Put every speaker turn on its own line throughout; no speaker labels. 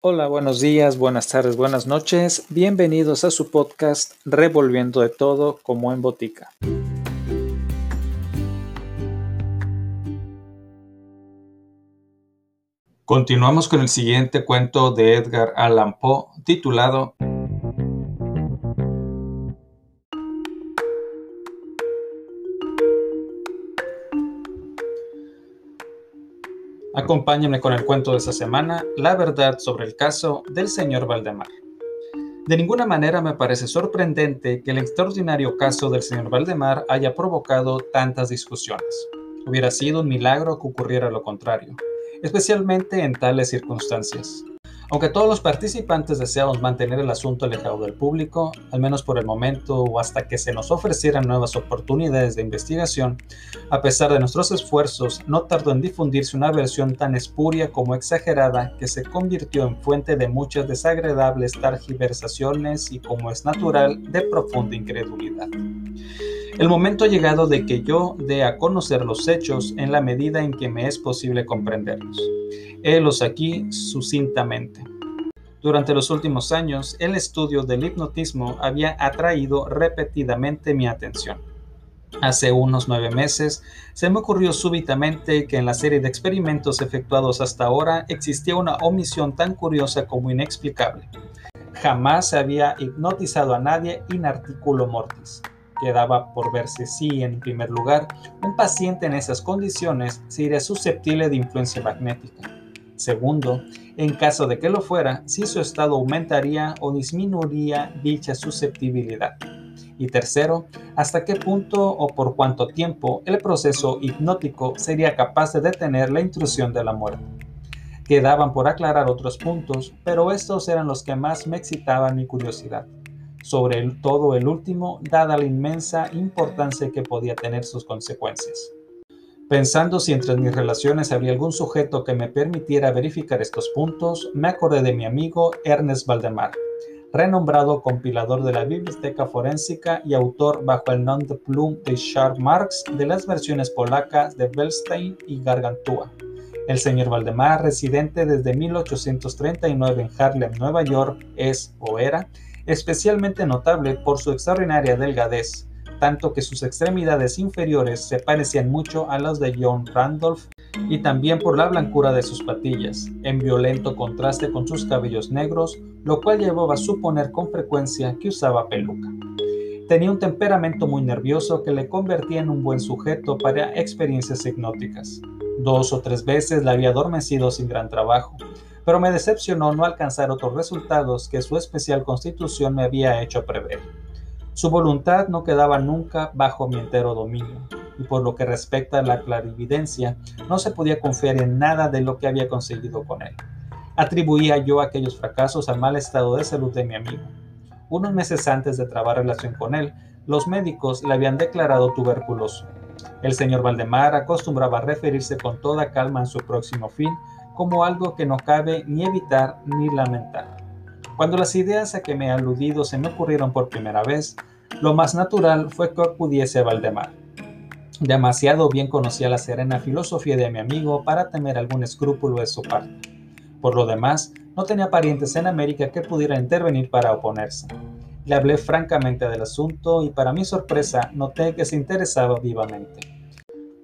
Hola, buenos días, buenas tardes, buenas noches. Bienvenidos a su podcast Revolviendo de todo como en botica. Continuamos con el siguiente cuento de Edgar Allan Poe titulado Acompáñenme con el cuento de esta semana, la verdad sobre el caso del señor Valdemar. De ninguna manera me parece sorprendente que el extraordinario caso del señor Valdemar haya provocado tantas discusiones. Hubiera sido un milagro que ocurriera lo contrario, especialmente en tales circunstancias. Aunque todos los participantes deseamos mantener el asunto alejado del público, al menos por el momento o hasta que se nos ofrecieran nuevas oportunidades de investigación, a pesar de nuestros esfuerzos, no tardó en difundirse una versión tan espuria como exagerada que se convirtió en fuente de muchas desagradables targiversaciones y, como es natural, de profunda incredulidad. El momento ha llegado de que yo dé a conocer los hechos en la medida en que me es posible comprenderlos. Helos aquí sucintamente. Durante los últimos años, el estudio del hipnotismo había atraído repetidamente mi atención. Hace unos nueve meses se me ocurrió súbitamente que en la serie de experimentos efectuados hasta ahora existía una omisión tan curiosa como inexplicable. Jamás se había hipnotizado a nadie in articulo mortis quedaba por verse si, en primer lugar, un paciente en esas condiciones sería susceptible de influencia magnética. Segundo, en caso de que lo fuera, si su estado aumentaría o disminuiría dicha susceptibilidad. Y tercero, hasta qué punto o por cuánto tiempo el proceso hipnótico sería capaz de detener la intrusión de la muerte. Quedaban por aclarar otros puntos, pero estos eran los que más me excitaban mi curiosidad sobre todo el último, dada la inmensa importancia que podía tener sus consecuencias. Pensando si entre mis relaciones había algún sujeto que me permitiera verificar estos puntos, me acordé de mi amigo Ernest Valdemar, renombrado compilador de la Biblioteca Forénsica y autor bajo el nom de plume de Charles Marx de las versiones polacas de Bellstein y Gargantua. El señor Valdemar, residente desde 1839 en Harlem, Nueva York, es o era especialmente notable por su extraordinaria delgadez, tanto que sus extremidades inferiores se parecían mucho a las de John Randolph y también por la blancura de sus patillas, en violento contraste con sus cabellos negros, lo cual llevaba a suponer con frecuencia que usaba peluca. Tenía un temperamento muy nervioso que le convertía en un buen sujeto para experiencias hipnóticas. Dos o tres veces la había adormecido sin gran trabajo, pero me decepcionó no alcanzar otros resultados que su especial constitución me había hecho prever. Su voluntad no quedaba nunca bajo mi entero dominio, y por lo que respecta a la clarividencia, no se podía confiar en nada de lo que había conseguido con él. Atribuía yo aquellos fracasos al mal estado de salud de mi amigo. Unos meses antes de trabar relación con él, los médicos le habían declarado tuberculoso. El señor Valdemar acostumbraba a referirse con toda calma en su próximo fin como algo que no cabe ni evitar ni lamentar. Cuando las ideas a que me he aludido se me ocurrieron por primera vez, lo más natural fue que acudiese a Valdemar. Demasiado bien conocía la serena filosofía de mi amigo para temer algún escrúpulo de su parte. Por lo demás, no tenía parientes en América que pudieran intervenir para oponerse. Le hablé francamente del asunto y para mi sorpresa noté que se interesaba vivamente.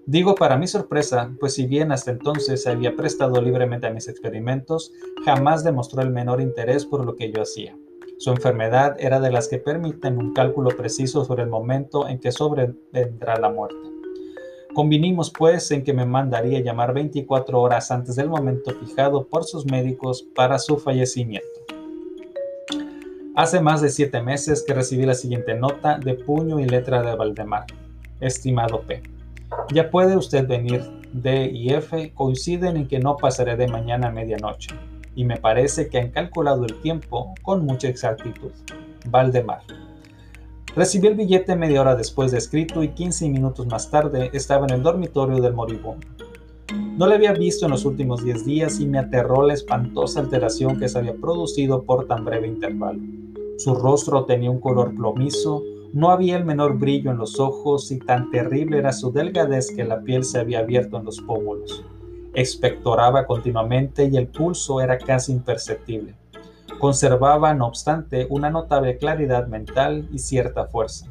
Digo para mi sorpresa, pues si bien hasta entonces se había prestado libremente a mis experimentos, jamás demostró el menor interés por lo que yo hacía. Su enfermedad era de las que permiten un cálculo preciso sobre el momento en que sobrevendrá la muerte. Convinimos pues en que me mandaría llamar 24 horas antes del momento fijado por sus médicos para su fallecimiento. Hace más de siete meses que recibí la siguiente nota de puño y letra de Valdemar. Estimado P. Ya puede usted venir. D y F coinciden en que no pasaré de mañana a medianoche, y me parece que han calculado el tiempo con mucha exactitud. Valdemar. Recibí el billete media hora después de escrito y 15 minutos más tarde estaba en el dormitorio del moribundo. No le había visto en los últimos 10 días y me aterró la espantosa alteración que se había producido por tan breve intervalo. Su rostro tenía un color plomizo, no había el menor brillo en los ojos y tan terrible era su delgadez que la piel se había abierto en los pómulos. Expectoraba continuamente y el pulso era casi imperceptible. Conservaba, no obstante, una notable claridad mental y cierta fuerza.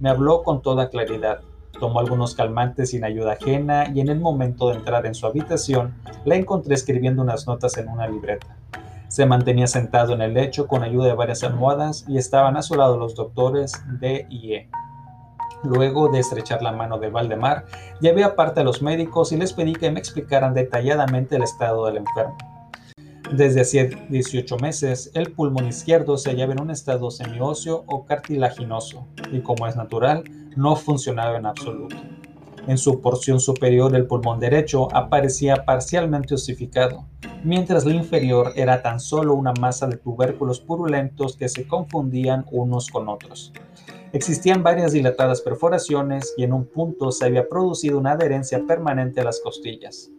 Me habló con toda claridad, tomó algunos calmantes sin ayuda ajena y en el momento de entrar en su habitación la encontré escribiendo unas notas en una libreta. Se mantenía sentado en el lecho con ayuda de varias almohadas y estaban a su lado los doctores D y E. Luego de estrechar la mano de Valdemar, llevé aparte a los médicos y les pedí que me explicaran detalladamente el estado del enfermo. Desde hacía 18 meses, el pulmón izquierdo se hallaba en un estado semióseo o cartilaginoso y, como es natural, no funcionaba en absoluto. En su porción superior el pulmón derecho aparecía parcialmente osificado, mientras la inferior era tan solo una masa de tubérculos purulentos que se confundían unos con otros. Existían varias dilatadas perforaciones y en un punto se había producido una adherencia permanente a las costillas.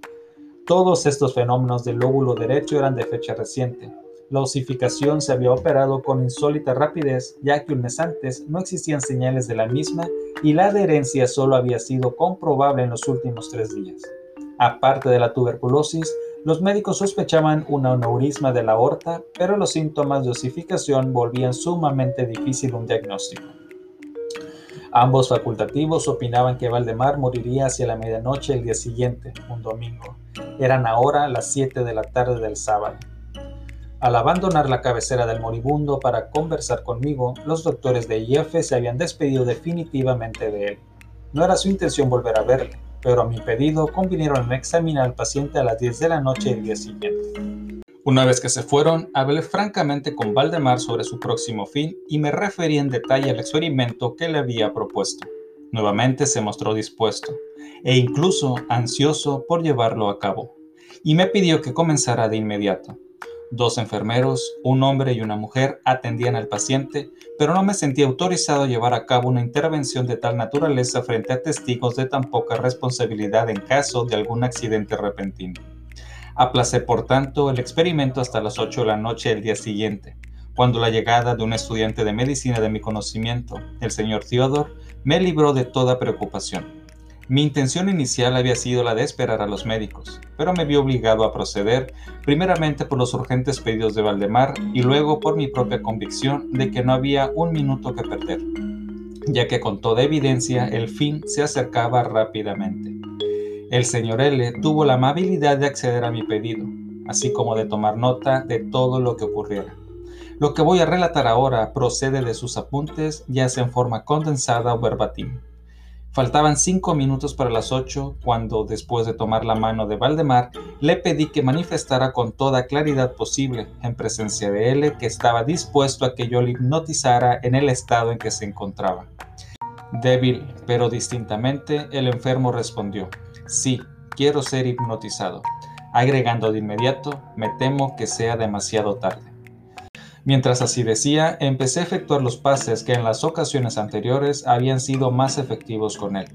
Todos estos fenómenos del lóbulo derecho eran de fecha reciente. La osificación se había operado con insólita rapidez, ya que un mes antes no existían señales de la misma y la adherencia solo había sido comprobable en los últimos tres días. Aparte de la tuberculosis, los médicos sospechaban un aneurisma de la aorta, pero los síntomas de osificación volvían sumamente difícil un diagnóstico. Ambos facultativos opinaban que Valdemar moriría hacia la medianoche el día siguiente, un domingo. Eran ahora las 7 de la tarde del sábado. Al abandonar la cabecera del moribundo para conversar conmigo, los doctores de IF se habían despedido definitivamente de él. No era su intención volver a verle, pero a mi pedido convinieron en examinar al paciente a las 10 de la noche del día siguiente. Una vez que se fueron, hablé francamente con Valdemar sobre su próximo fin y me referí en detalle al experimento que le había propuesto. Nuevamente se mostró dispuesto, e incluso ansioso por llevarlo a cabo, y me pidió que comenzara de inmediato. Dos enfermeros, un hombre y una mujer, atendían al paciente, pero no me sentía autorizado a llevar a cabo una intervención de tal naturaleza frente a testigos de tan poca responsabilidad en caso de algún accidente repentino. Aplacé, por tanto, el experimento hasta las 8 de la noche del día siguiente, cuando la llegada de un estudiante de medicina de mi conocimiento, el señor Theodore, me libró de toda preocupación. Mi intención inicial había sido la de esperar a los médicos, pero me vi obligado a proceder, primeramente por los urgentes pedidos de Valdemar y luego por mi propia convicción de que no había un minuto que perder, ya que con toda evidencia el fin se acercaba rápidamente. El señor L tuvo la amabilidad de acceder a mi pedido, así como de tomar nota de todo lo que ocurriera. Lo que voy a relatar ahora procede de sus apuntes, ya sea en forma condensada o verbatim. Faltaban cinco minutos para las ocho cuando, después de tomar la mano de Valdemar, le pedí que manifestara con toda claridad posible, en presencia de él, que estaba dispuesto a que yo le hipnotizara en el estado en que se encontraba. Débil, pero distintamente, el enfermo respondió, sí, quiero ser hipnotizado, agregando de inmediato, me temo que sea demasiado tarde. Mientras así decía, empecé a efectuar los pases que en las ocasiones anteriores habían sido más efectivos con él.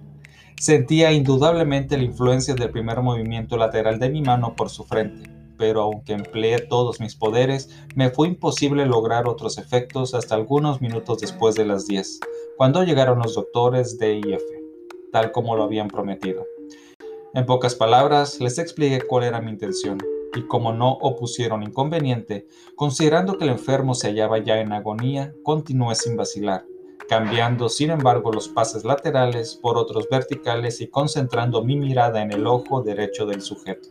Sentía indudablemente la influencia del primer movimiento lateral de mi mano por su frente, pero aunque empleé todos mis poderes, me fue imposible lograr otros efectos hasta algunos minutos después de las 10, cuando llegaron los doctores de IF, tal como lo habían prometido. En pocas palabras, les expliqué cuál era mi intención y como no opusieron inconveniente, considerando que el enfermo se hallaba ya en agonía, continué sin vacilar, cambiando sin embargo los pases laterales por otros verticales y concentrando mi mirada en el ojo derecho del sujeto.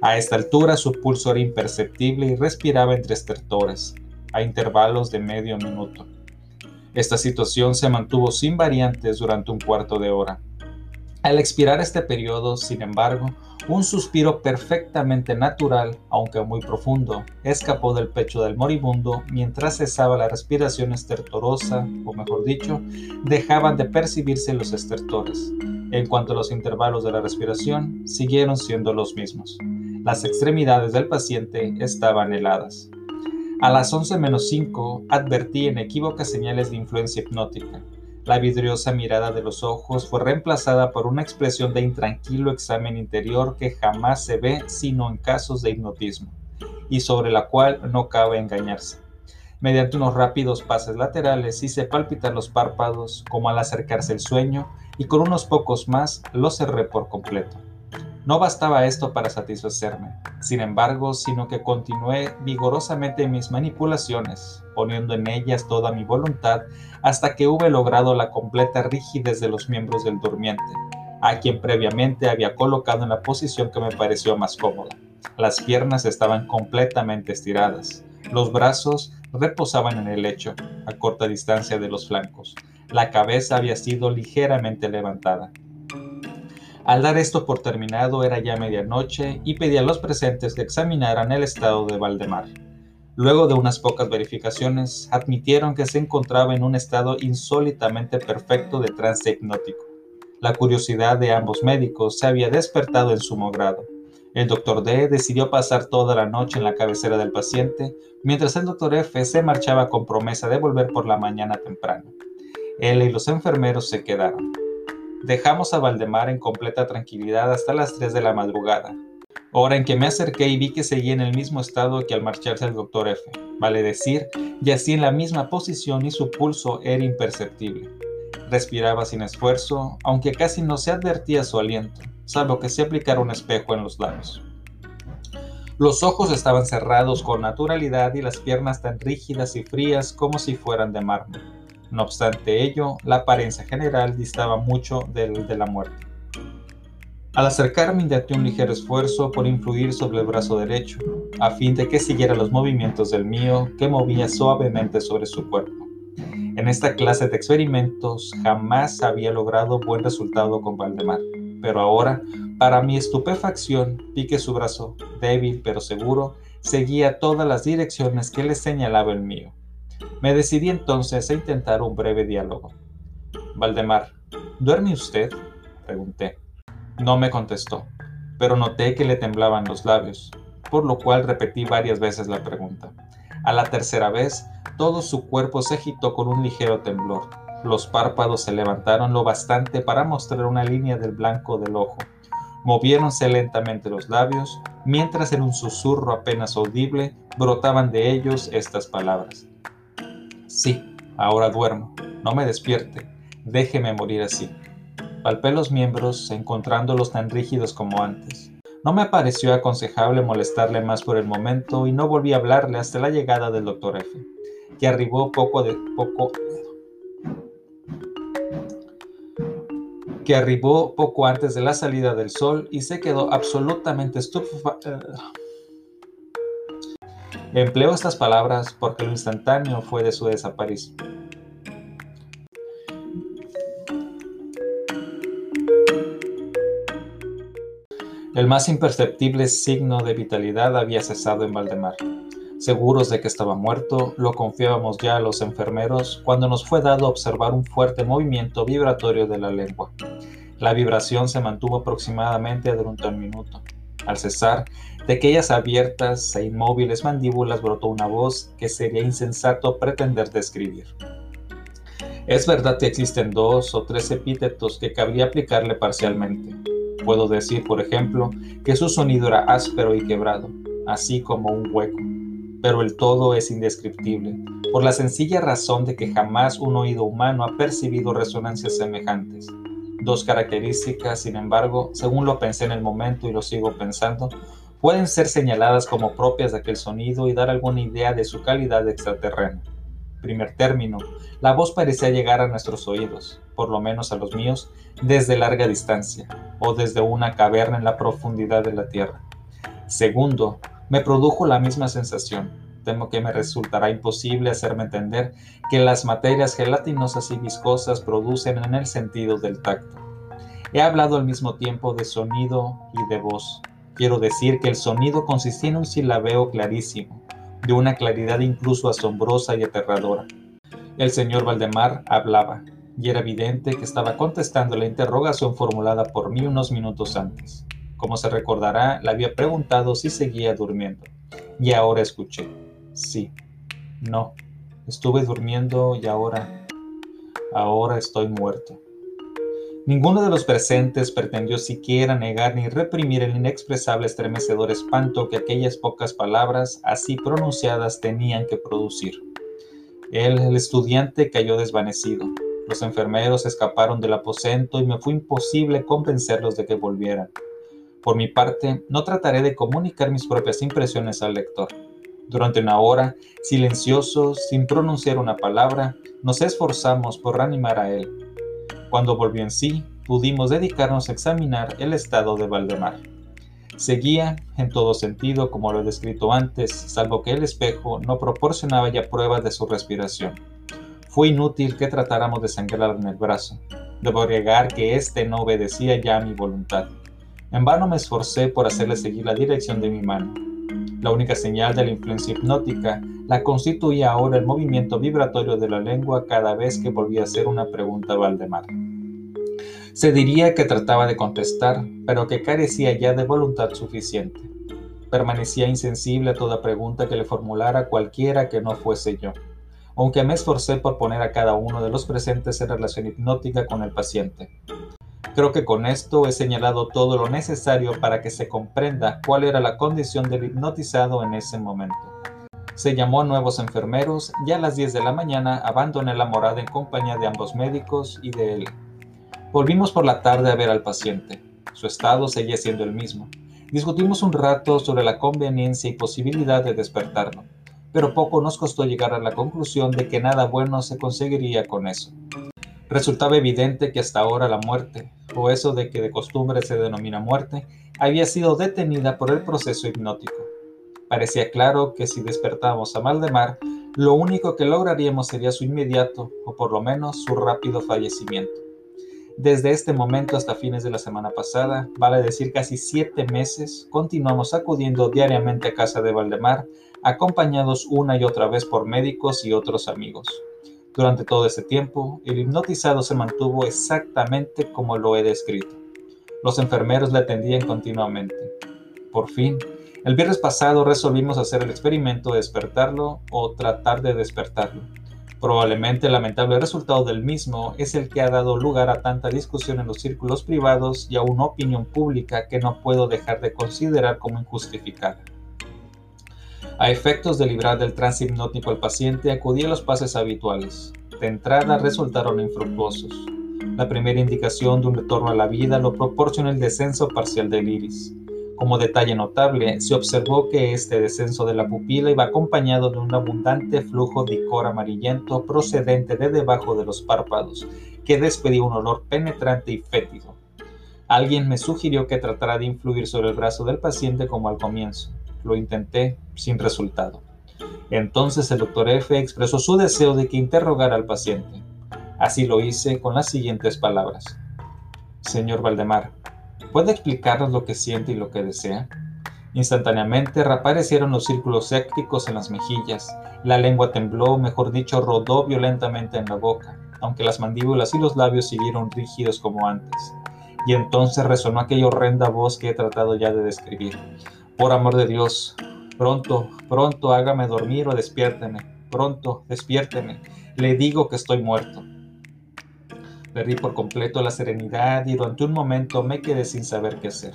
A esta altura su pulso era imperceptible y respiraba entre estertores, a intervalos de medio minuto. Esta situación se mantuvo sin variantes durante un cuarto de hora. Al expirar este periodo, sin embargo, un suspiro perfectamente natural, aunque muy profundo, escapó del pecho del moribundo mientras cesaba la respiración estertorosa, o mejor dicho, dejaban de percibirse los estertores. En cuanto a los intervalos de la respiración, siguieron siendo los mismos. Las extremidades del paciente estaban heladas. A las 11 menos 5 advertí en equívocas señales de influencia hipnótica. La vidriosa mirada de los ojos fue reemplazada por una expresión de intranquilo examen interior que jamás se ve sino en casos de hipnotismo, y sobre la cual no cabe engañarse. Mediante unos rápidos pases laterales hice palpitar los párpados como al acercarse el sueño y con unos pocos más los cerré por completo. No bastaba esto para satisfacerme, sin embargo, sino que continué vigorosamente mis manipulaciones, poniendo en ellas toda mi voluntad hasta que hube logrado la completa rigidez de los miembros del durmiente, a quien previamente había colocado en la posición que me pareció más cómoda. Las piernas estaban completamente estiradas, los brazos reposaban en el lecho, a corta distancia de los flancos. La cabeza había sido ligeramente levantada. Al dar esto por terminado era ya medianoche y pedí a los presentes que examinaran el estado de Valdemar. Luego de unas pocas verificaciones, admitieron que se encontraba en un estado insólitamente perfecto de trance hipnótico. La curiosidad de ambos médicos se había despertado en sumo grado. El doctor D decidió pasar toda la noche en la cabecera del paciente, mientras el doctor F se marchaba con promesa de volver por la mañana temprano. Él y los enfermeros se quedaron. Dejamos a Valdemar en completa tranquilidad hasta las 3 de la madrugada, hora en que me acerqué y vi que seguía en el mismo estado que al marcharse el doctor F, vale decir, yacía en la misma posición y su pulso era imperceptible. Respiraba sin esfuerzo, aunque casi no se advertía su aliento salvo que se aplicara un espejo en los labios. Los ojos estaban cerrados con naturalidad y las piernas tan rígidas y frías como si fueran de mármol. No obstante ello, la apariencia general distaba mucho del de la muerte. Al acercarme intenté un ligero esfuerzo por influir sobre el brazo derecho, a fin de que siguiera los movimientos del mío que movía suavemente sobre su cuerpo. En esta clase de experimentos jamás había logrado buen resultado con Valdemar pero ahora, para mi estupefacción, vi que su brazo, débil pero seguro, seguía todas las direcciones que le señalaba el mío. Me decidí entonces a intentar un breve diálogo. Valdemar, ¿duerme usted? pregunté. No me contestó, pero noté que le temblaban los labios, por lo cual repetí varias veces la pregunta. A la tercera vez, todo su cuerpo se agitó con un ligero temblor, los párpados se levantaron lo bastante para mostrar una línea del blanco del ojo. Moviéronse lentamente los labios, mientras en un susurro apenas audible brotaban de ellos estas palabras. Sí, ahora duermo, no me despierte, déjeme morir así. Palpé los miembros, encontrándolos tan rígidos como antes. No me pareció aconsejable molestarle más por el momento y no volví a hablarle hasta la llegada del doctor F, que arribó poco de poco que arribó poco antes de la salida del sol y se quedó absolutamente estupefacto. Empleo estas palabras porque lo instantáneo fue de su desaparición. El más imperceptible signo de vitalidad había cesado en Valdemar. Seguros de que estaba muerto, lo confiábamos ya a los enfermeros cuando nos fue dado observar un fuerte movimiento vibratorio de la lengua. La vibración se mantuvo aproximadamente durante un minuto. Al cesar, de aquellas abiertas e inmóviles mandíbulas brotó una voz que sería insensato pretender describir. Es verdad que existen dos o tres epítetos que cabría aplicarle parcialmente. Puedo decir, por ejemplo, que su sonido era áspero y quebrado, así como un hueco pero el todo es indescriptible, por la sencilla razón de que jamás un oído humano ha percibido resonancias semejantes. Dos características, sin embargo, según lo pensé en el momento y lo sigo pensando, pueden ser señaladas como propias de aquel sonido y dar alguna idea de su calidad extraterrena. Primer término, la voz parecía llegar a nuestros oídos, por lo menos a los míos, desde larga distancia, o desde una caverna en la profundidad de la Tierra. Segundo, me produjo la misma sensación. Temo que me resultará imposible hacerme entender que las materias gelatinosas y viscosas producen en el sentido del tacto. He hablado al mismo tiempo de sonido y de voz. Quiero decir que el sonido consistía en un silabeo clarísimo, de una claridad incluso asombrosa y aterradora. El señor Valdemar hablaba, y era evidente que estaba contestando la interrogación formulada por mí unos minutos antes. Como se recordará, le había preguntado si seguía durmiendo. Y ahora escuché. Sí. No. Estuve durmiendo y ahora... Ahora estoy muerto. Ninguno de los presentes pretendió siquiera negar ni reprimir el inexpresable estremecedor espanto que aquellas pocas palabras así pronunciadas tenían que producir. Él, el estudiante, cayó desvanecido. Los enfermeros escaparon del aposento y me fue imposible convencerlos de que volvieran. Por mi parte, no trataré de comunicar mis propias impresiones al lector. Durante una hora, silenciosos, sin pronunciar una palabra, nos esforzamos por reanimar a él. Cuando volvió en sí, pudimos dedicarnos a examinar el estado de Valdemar. Seguía, en todo sentido, como lo he descrito antes, salvo que el espejo no proporcionaba ya pruebas de su respiración. Fue inútil que tratáramos de sangrar en el brazo. Debo agregar que éste no obedecía ya a mi voluntad. En vano me esforcé por hacerle seguir la dirección de mi mano. La única señal de la influencia hipnótica la constituía ahora el movimiento vibratorio de la lengua cada vez que volvía a hacer una pregunta a Valdemar. Se diría que trataba de contestar, pero que carecía ya de voluntad suficiente. Permanecía insensible a toda pregunta que le formulara cualquiera que no fuese yo, aunque me esforcé por poner a cada uno de los presentes en relación hipnótica con el paciente. Creo que con esto he señalado todo lo necesario para que se comprenda cuál era la condición del hipnotizado en ese momento. Se llamó a nuevos enfermeros y a las 10 de la mañana abandoné la morada en compañía de ambos médicos y de él. Volvimos por la tarde a ver al paciente. Su estado seguía siendo el mismo. Discutimos un rato sobre la conveniencia y posibilidad de despertarlo, pero poco nos costó llegar a la conclusión de que nada bueno se conseguiría con eso. Resultaba evidente que hasta ahora la muerte, o eso de que de costumbre se denomina muerte, había sido detenida por el proceso hipnótico. Parecía claro que si despertábamos a Maldemar, lo único que lograríamos sería su inmediato, o por lo menos su rápido fallecimiento. Desde este momento hasta fines de la semana pasada, vale decir casi siete meses, continuamos acudiendo diariamente a casa de Valdemar, acompañados una y otra vez por médicos y otros amigos. Durante todo ese tiempo, el hipnotizado se mantuvo exactamente como lo he descrito. Los enfermeros le atendían continuamente. Por fin, el viernes pasado resolvimos hacer el experimento de despertarlo o tratar de despertarlo. Probablemente el lamentable resultado del mismo es el que ha dado lugar a tanta discusión en los círculos privados y a una opinión pública que no puedo dejar de considerar como injustificada. A efectos de librar del trance hipnótico al paciente, acudí a los pases habituales. De entrada resultaron infructuosos. La primera indicación de un retorno a la vida lo proporcionó el descenso parcial del iris. Como detalle notable, se observó que este descenso de la pupila iba acompañado de un abundante flujo de icor amarillento procedente de debajo de los párpados, que despedía un olor penetrante y fétido. Alguien me sugirió que tratara de influir sobre el brazo del paciente como al comienzo. Lo intenté sin resultado. Entonces el doctor F expresó su deseo de que interrogara al paciente. Así lo hice con las siguientes palabras. Señor Valdemar, ¿puede explicarnos lo que siente y lo que desea? Instantáneamente reaparecieron los círculos sépticos en las mejillas, la lengua tembló, mejor dicho, rodó violentamente en la boca, aunque las mandíbulas y los labios siguieron rígidos como antes. Y entonces resonó aquella horrenda voz que he tratado ya de describir. Por amor de Dios, pronto, pronto hágame dormir o despiérteme. Pronto, despiérteme. Le digo que estoy muerto. Perdí por completo la serenidad y durante un momento me quedé sin saber qué hacer.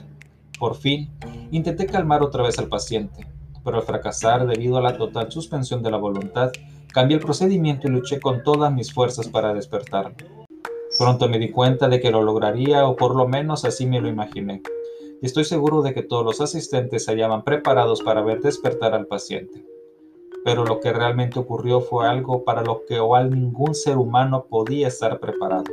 Por fin, intenté calmar otra vez al paciente, pero al fracasar debido a la total suspensión de la voluntad, cambié el procedimiento y luché con todas mis fuerzas para despertarlo. Pronto me di cuenta de que lo lograría o por lo menos así me lo imaginé estoy seguro de que todos los asistentes se hallaban preparados para ver despertar al paciente. Pero lo que realmente ocurrió fue algo para lo que o al ningún ser humano podía estar preparado.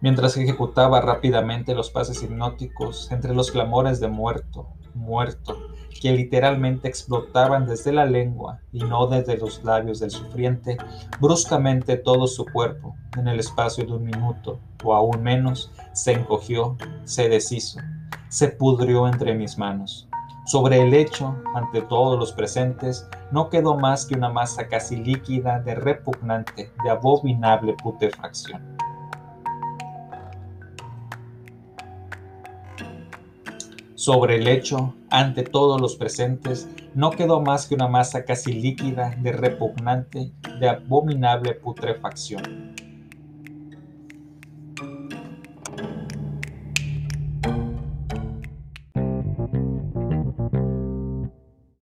Mientras ejecutaba rápidamente los pases hipnóticos entre los clamores de muerto, muerto, que literalmente explotaban desde la lengua y no desde los labios del sufriente, bruscamente todo su cuerpo, en el espacio de un minuto o aún menos, se encogió, se deshizo, se pudrió entre mis manos. Sobre el lecho, ante todos los presentes, no quedó más que una masa casi líquida de repugnante, de abominable putrefacción. Sobre el lecho, ante todos los presentes, no quedó más que una masa casi líquida de repugnante, de abominable putrefacción.